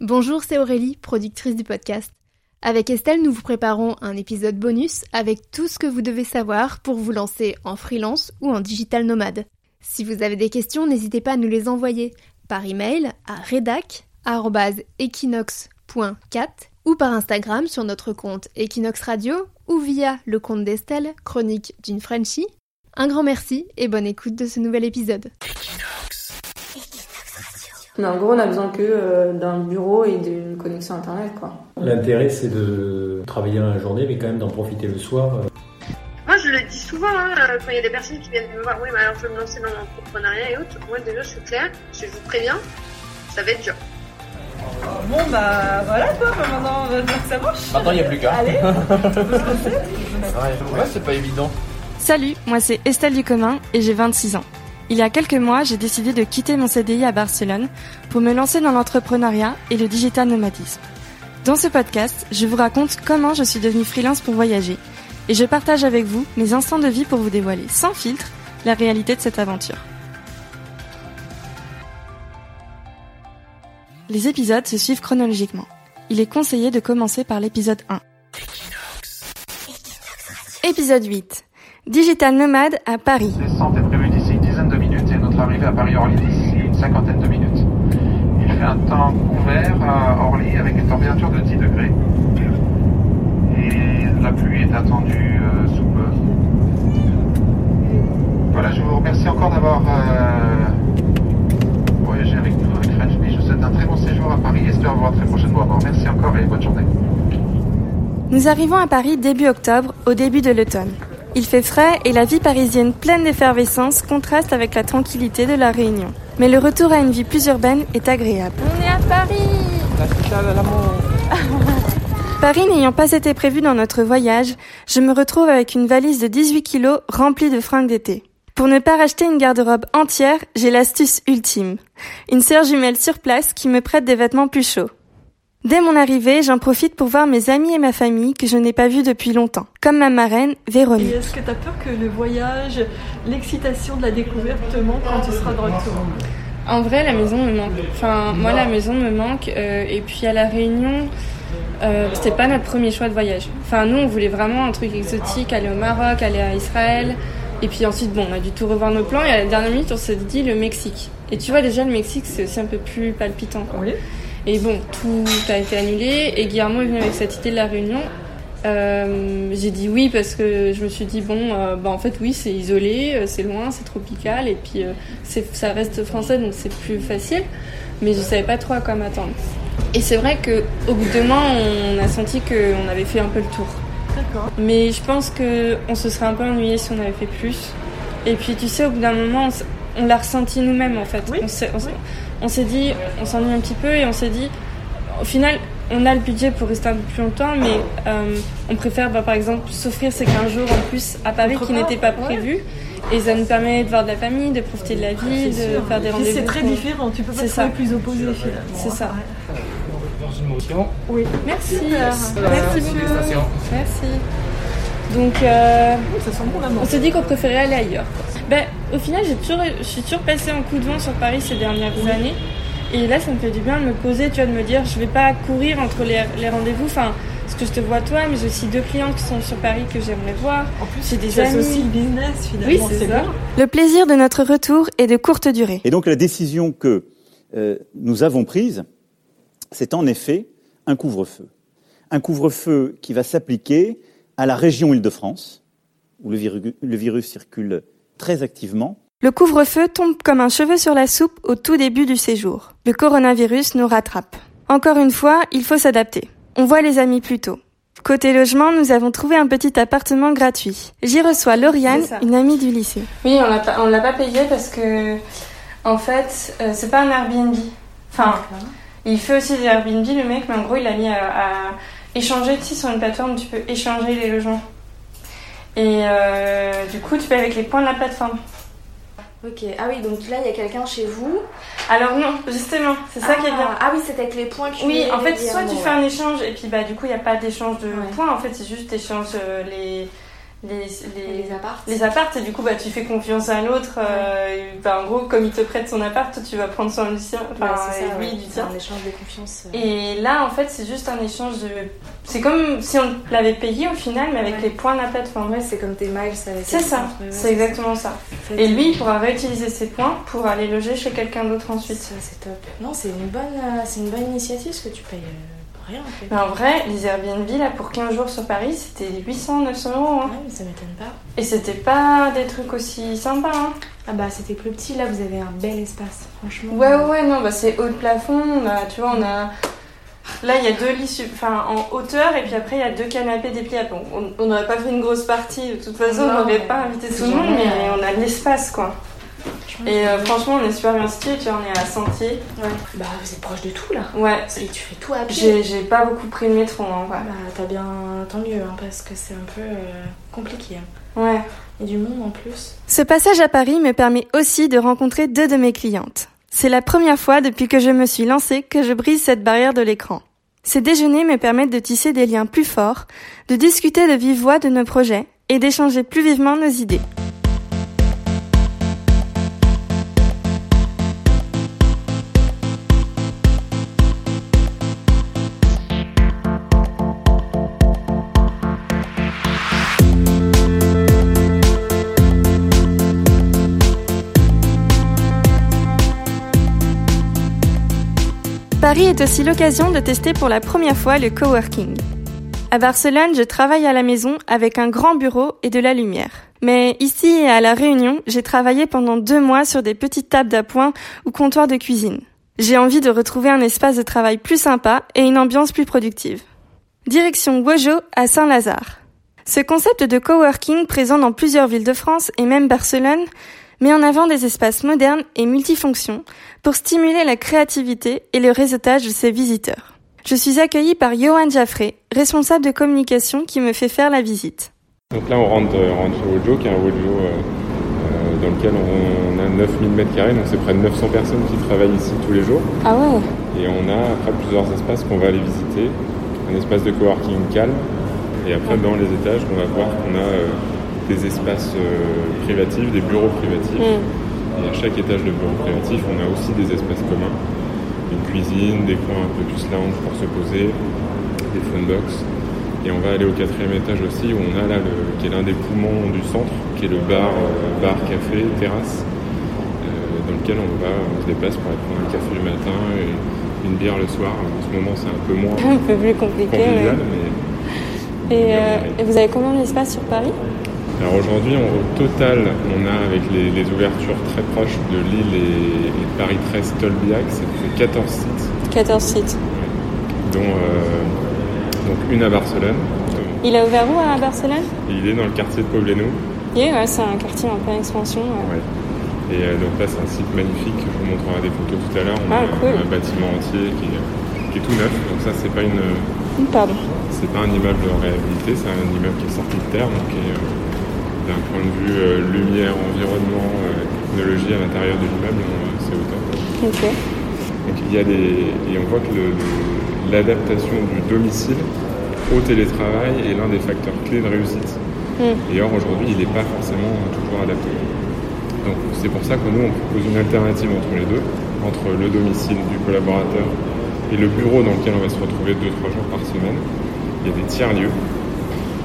Bonjour, c'est Aurélie, productrice du podcast. Avec Estelle, nous vous préparons un épisode bonus avec tout ce que vous devez savoir pour vous lancer en freelance ou en digital nomade. Si vous avez des questions, n'hésitez pas à nous les envoyer par email à redac.equinox.cat ou par Instagram sur notre compte Equinox Radio ou via le compte d'Estelle, chronique d'une Frenchie. Un grand merci et bonne écoute de ce nouvel épisode. Mais en gros, on a besoin que euh, d'un bureau et d'une connexion internet, quoi. L'intérêt, c'est de travailler dans la journée, mais quand même d'en profiter le soir. euh. Moi, je le dis souvent, hein, euh, quand il y a des personnes qui viennent me voir, oui, mais alors je veux me lancer dans l'entrepreneuriat et autres. Moi, déjà, je suis claire, je vous préviens, ça va être dur. Bon bah voilà quoi, bah, maintenant on va dire que ça marche. Maintenant, il n'y a plus qu'à. Allez, on peut se lancer. Ouais, c'est pas évident. Salut, moi c'est Estelle Ducommun et j'ai 26 ans. Il y a quelques mois, j'ai décidé de quitter mon CDI à Barcelone pour me lancer dans l'entrepreneuriat et le digital nomadisme. Dans ce podcast, je vous raconte comment je suis devenue freelance pour voyager et je partage avec vous mes instants de vie pour vous dévoiler sans filtre la réalité de cette aventure. Les épisodes se suivent chronologiquement. Il est conseillé de commencer par l'épisode 1. Épisode 8. Digital nomade à Paris. descente est prévue d'ici une dizaine de à Paris-Orly d'ici une cinquantaine de minutes. Il fait un temps couvert à Orly avec une température de 10 degrés. Et la pluie est attendue euh, sous peu. Voilà, je vous remercie encore d'avoir euh, voyagé avec nous, avec French. Je vous souhaite un très bon séjour à Paris et espère vous voir très prochainement. Merci encore et bonne journée. Nous arrivons à Paris début octobre, au début de l'automne. Il fait frais et la vie parisienne pleine d'effervescence contraste avec la tranquillité de la Réunion. Mais le retour à une vie plus urbaine est agréable. On est à Paris Paris n'ayant pas été prévu dans notre voyage, je me retrouve avec une valise de 18 kilos remplie de fringues d'été. Pour ne pas racheter une garde-robe entière, j'ai l'astuce ultime. Une sœur jumelle sur place qui me prête des vêtements plus chauds. Dès mon arrivée, j'en profite pour voir mes amis et ma famille que je n'ai pas vus depuis longtemps, comme ma marraine, Véronique. est-ce que t'as peur que le voyage, l'excitation de la découverte te manque quand tu seras de retour? En vrai, la maison me manque. Enfin, moi, la maison me manque. euh, et puis à La Réunion, euh, c'était pas notre premier choix de voyage. Enfin, nous, on voulait vraiment un truc exotique, aller au Maroc, aller à Israël. Et puis ensuite, bon, on a dû tout revoir nos plans. Et à la dernière minute, on s'est dit le Mexique. Et tu vois, déjà, le Mexique, c'est aussi un peu plus palpitant. Quoi. Oui. Et bon, tout a été annulé. Et Guillermo est venu avec cette idée de la Réunion. Euh, j'ai dit oui parce que je me suis dit bon, euh, bah en fait oui, c'est isolé, euh, c'est loin, c'est tropical et puis euh, ça reste français donc c'est plus facile. Mais je savais pas trop à quoi m'attendre. Et c'est vrai que au bout de deux mois, on a senti qu'on avait fait un peu le tour. D'accord. Mais je pense que on se serait un peu ennuyé si on avait fait plus. Et puis tu sais, au bout d'un moment, on, l'a ressenti nous-mêmes en fait. Oui, On s'est, oui. dit, on s'ennuie un petit peu et on s'est dit, au final, on a le budget pour rester un peu plus longtemps, mais euh, on préfère bah, par exemple s'offrir ces 15 jours en plus à Paris qui n'étaient pas ouais. prévus. Et ça nous permet de voir de la famille, de profiter de la vie, de sûr. faire des rendez-vous. C'est très différent, tu peux pas ça. plus opposé finalement. C'est ça. Dans une motion. Oui. Merci. Merci. Félicitations. Merci. Donc, euh, Ça sent bon la On s'est dit qu'on préférait aller ailleurs. Ben, au final, j'ai toujours, je suis toujours passée en coup de vent sur Paris ces dernières années. Et là, ça me fait du bien de me poser, tu vois, de me dire, je vais pas courir entre les, les rendez-vous. Enfin, parce que je te vois toi, mais j'ai aussi deux clients qui sont sur Paris que j'aimerais voir. En plus, J'ai des amis. le business finalement. Oui, c'est ça. bien. Le plaisir de notre retour est de courte durée. Et donc la décision que euh, nous avons prise, c'est en effet un couvre-feu. Un couvre-feu qui va s'appliquer à la région Île-de-France, où le virus circule très activement. Le couvre-feu tombe comme un cheveu sur la soupe au tout début du séjour. Le coronavirus nous rattrape. Encore une fois, il faut s'adapter. On voit les amis plus tôt. Côté logement, nous avons trouvé un petit appartement gratuit. J'y reçois Lauriane, une amie du lycée. Oui, on l'a pas, on l'a pas payé parce que, en fait, euh, c'est pas un Airbnb. Enfin, il fait aussi des Airbnb, le mec, mais en gros, il a mis à, à échanger, tu sais, sur une plateforme, tu peux échanger les logements. Et euh, du coup, tu payes avec les points de la plateforme. Ok, ah oui, donc là il y a quelqu'un chez vous. Alors non, justement, c'est ça ah, qui est bien. Ah oui, c'est avec les points que Oui, en fait, soit tu fais un échange et puis bah du coup il n'y a pas d'échange de Ouais. points, en fait c'est juste échange euh, les les, les, Les apparts. les et du coup bah tu fais confiance à l'autre euh, et, bah, en gros comme il te prête son appart toi, tu vas prendre soin du sien enfin Ouais, lui ouais. du tien un échange de confiance. euh. et là en fait c'est juste un échange de c'est comme si on l'avait payé au final mais avec Ouais. les points de la plateforme Ouais, c'est comme tes miles c'est ça ouais, c'est exactement ça et lui il pourra réutiliser ses points pour aller loger chez quelqu'un d'autre ensuite Ça, c'est top. Non, c'est une bonne, euh, c'est une bonne initiative parce que tu payes euh, rien en fait. mais en vrai les Airbnb là pour 15 jours sur Paris c'était 800 900 euros hein. Ouais, mais ça m'étonne pas. et c'était pas des trucs aussi sympas hein. Ah bah c'était plus petit, là vous avez un bel espace, franchement. Ouais, ouais, ouais, non, bah c'est haut de plafond. On a, tu vois, on a. Là, il y a deux lits enfin, en hauteur et puis après, il y a deux canapés dépliables. Bon, on- n'aurait pas fait une grosse partie, de toute façon, Non, on n'aurait pas invité tout le monde, mais on a de l'espace, quoi. Et euh, franchement, on est super bien situé, tu vois, on est à Sentier. ouais. Bah vous êtes proche de tout là. Ouais, Et tu fais tout à pied. j'ai j'ai pas beaucoup pris le métro, hein, ouais. Bah t'as bien, tant mieux hein, parce que c'est un peu euh, compliqué. hein. Ouais. Et du monde en plus. Ce passage à Paris me permet aussi de rencontrer deux de mes clientes. C'est la première fois depuis que je me suis lancée que je brise cette barrière de l'écran. Ces déjeuners me permettent de tisser des liens plus forts, de discuter de vive voix de nos projets et d'échanger plus vivement nos idées. Paris est aussi l'occasion de tester pour la première fois le coworking. À Barcelone, je travaille à la maison avec un grand bureau et de la lumière. Mais ici à La Réunion, j'ai travaillé pendant deux mois sur des petites tables d'appoint ou comptoirs de cuisine. J'ai envie de retrouver un espace de travail plus sympa et une ambiance plus productive. Direction Wojo à Saint-Lazare. Ce concept de coworking présent dans plusieurs villes de France et même Barcelone met en avant des espaces modernes et multifonctions pour stimuler la créativité et le réseautage de ses visiteurs. Je suis accueillie par Johan Jaffré, responsable de communication qui me fait faire la visite. Donc là, on rentre, euh, on rentre chez Wojo, qui est un Wojo euh, euh, dans lequel on, on a 9000 mètres carrés, donc c'est près de 900 personnes qui travaillent ici tous les jours. Ah ouais Et on a après plusieurs espaces qu'on va aller visiter. Un espace de coworking calme. Et après, dans les étages, on va voir qu'on a euh, des espaces euh, privatifs, des bureaux privatifs. Et à chaque étage de bureau privatif, on a aussi des espaces communs. Une cuisine, des coins un peu plus lounge pour se poser, des phone box. Et on va aller au quatrième étage aussi où on a là le, qui est l'un des poumons du centre, qui est le bar, euh, bar, café, terrasse, euh, dans lequel on va, on se déplace pour aller prendre un café le matin et une bière le soir. En ce moment, c'est un peu moins Un peu plus compliqué. ouais. mais euh, et vous avez combien d'espace sur Paris? Alors aujourd'hui, au total, on a avec les, les ouvertures très proches de Lille et, Paris 13 Tolbiac, fait 14 sites, 14 sites. dont euh, donc une à Barcelone. Il a ouvert où à Barcelone? Il est dans le quartier de Poblenou. Et ouais, c'est un quartier en pleine expansion. ouais. Ouais. Et euh, donc là, c'est un site magnifique. Je vous montrerai des photos tout à l'heure. On Ah, a cool. un bâtiment entier qui est, qui est tout neuf. Donc ça, c'est pas une, Pardon. c'est pas un immeuble réhabilité, c'est un immeuble qui est sorti de terre. Donc qui est, euh, d'un point de vue euh, lumière, environnement, euh, technologie à l'intérieur de l'immeuble, euh, c'est au top. Donc il y a des et on voit que l'adaptation du domicile au télétravail est l'un des facteurs clés de réussite. Mm. Et or aujourd'hui, il n'est pas forcément toujours adapté. Donc c'est pour ça que nous on propose une alternative entre les deux, entre le domicile du collaborateur et le bureau dans lequel on va se retrouver deux trois jours par semaine. Il y a des tiers lieux.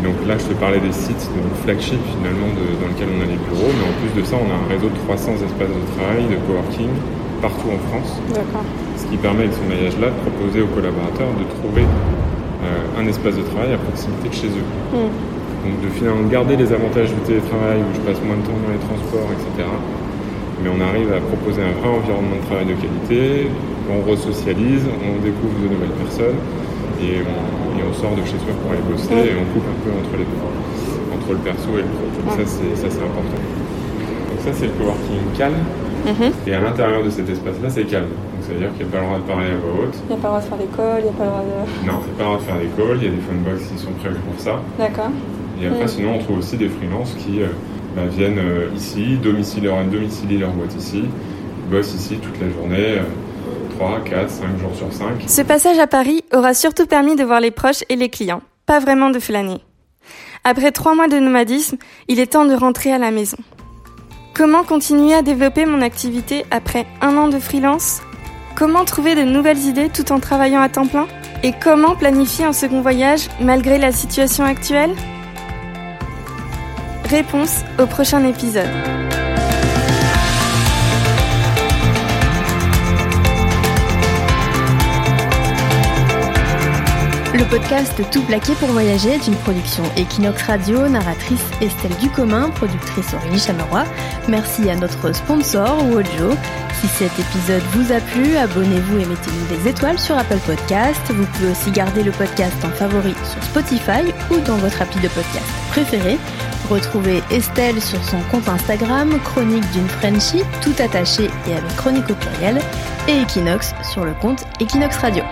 Et donc là, je te parlais des sites nos flagship finalement de- dans lequel on a les bureaux, mais en plus de ça, on a un réseau de 300 espaces de travail, de coworking partout en France. D'accord. Ce qui permet avec ce maillage-là de proposer aux collaborateurs de trouver euh, un espace de travail à proximité de chez eux. Mm. Donc de finalement garder les avantages du télétravail où je passe moins de temps dans les transports, etc. Mais on arrive à proposer un vrai environnement de travail de qualité, on resocialise, on découvre de nouvelles personnes et on, et on sort de chez soi pour aller bosser et on coupe un peu entre les deux, entre le perso et le pro. Donc ça c'est ça c'est important. Donc ça c'est le coworking calme. Mhm. Et à l'intérieur de cet espace-là, c'est calme. Donc ça veut dire qu'il n'y a pas le droit de parler à voix haute. Il n'y a pas le droit de faire d'école, il n'y a pas le droit de. Non, il n'y a pas le droit de faire des calls, il y a des phone box qui sont prévus pour ça. D'accord. Et après, Mm. sinon, on trouve aussi des freelances qui euh, bah, viennent euh, ici, domicilient leur, domicilient leur boîte ici, bossent ici toute la journée, euh, 3, 4, 5 jours sur 5. Ce passage à Paris aura surtout permis de voir les proches et les clients, pas vraiment de flâner. Après trois mois de nomadisme, il est temps de rentrer à la maison. Comment continuer à développer mon activité après un an de freelance? Comment trouver de nouvelles idées tout en travaillant à temps plein? Et comment planifier un second voyage malgré la situation actuelle? Réponse au prochain épisode. Le podcast Tout plaqué pour voyager est une production Equinox Radio, narratrice Estelle Ducommun, productrice Aurélie Chameroy. Merci à notre sponsor Wojo. Si cet épisode vous a plu, abonnez-vous et mettez-nous des étoiles sur Apple Podcast. Vous pouvez aussi garder le podcast en favori sur Spotify ou dans votre appli de podcast préféré. Retrouvez Estelle sur son compte Instagram, Chronique d'une Frenchie, tout attaché et avec chronique au pluriel, et Equinox sur le compte Equinox Radio.